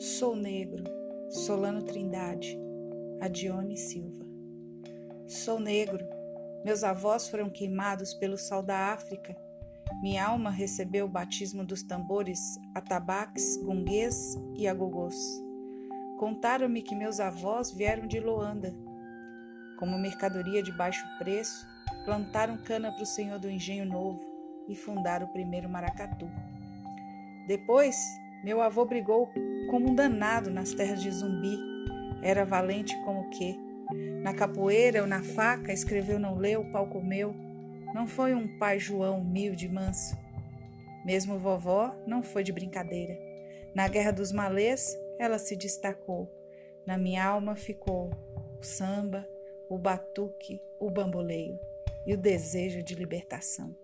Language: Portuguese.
Solano Trindade, Adione Silva. Sou negro, meus avós foram queimados pelo sol da África. Minha alma recebeu o batismo dos tambores atabaques, gunguês e agogôs. Contaram-me que meus avós vieram de Loanda. Como mercadoria de baixo preço, plantaram cana para o senhor do engenho novo e fundaram o primeiro maracatu. Depois, meu avô brigou como um danado nas terras de Zumbi. Era valente como que. Na capoeira ou na faca, escreveu não leu, pau comeu. Não foi um pai João humilde e manso. Mesmo vovó não foi de brincadeira. Na guerra dos malês, ela se destacou. Na minha alma ficou o samba, o batuque, o bamboleio e o desejo de libertação.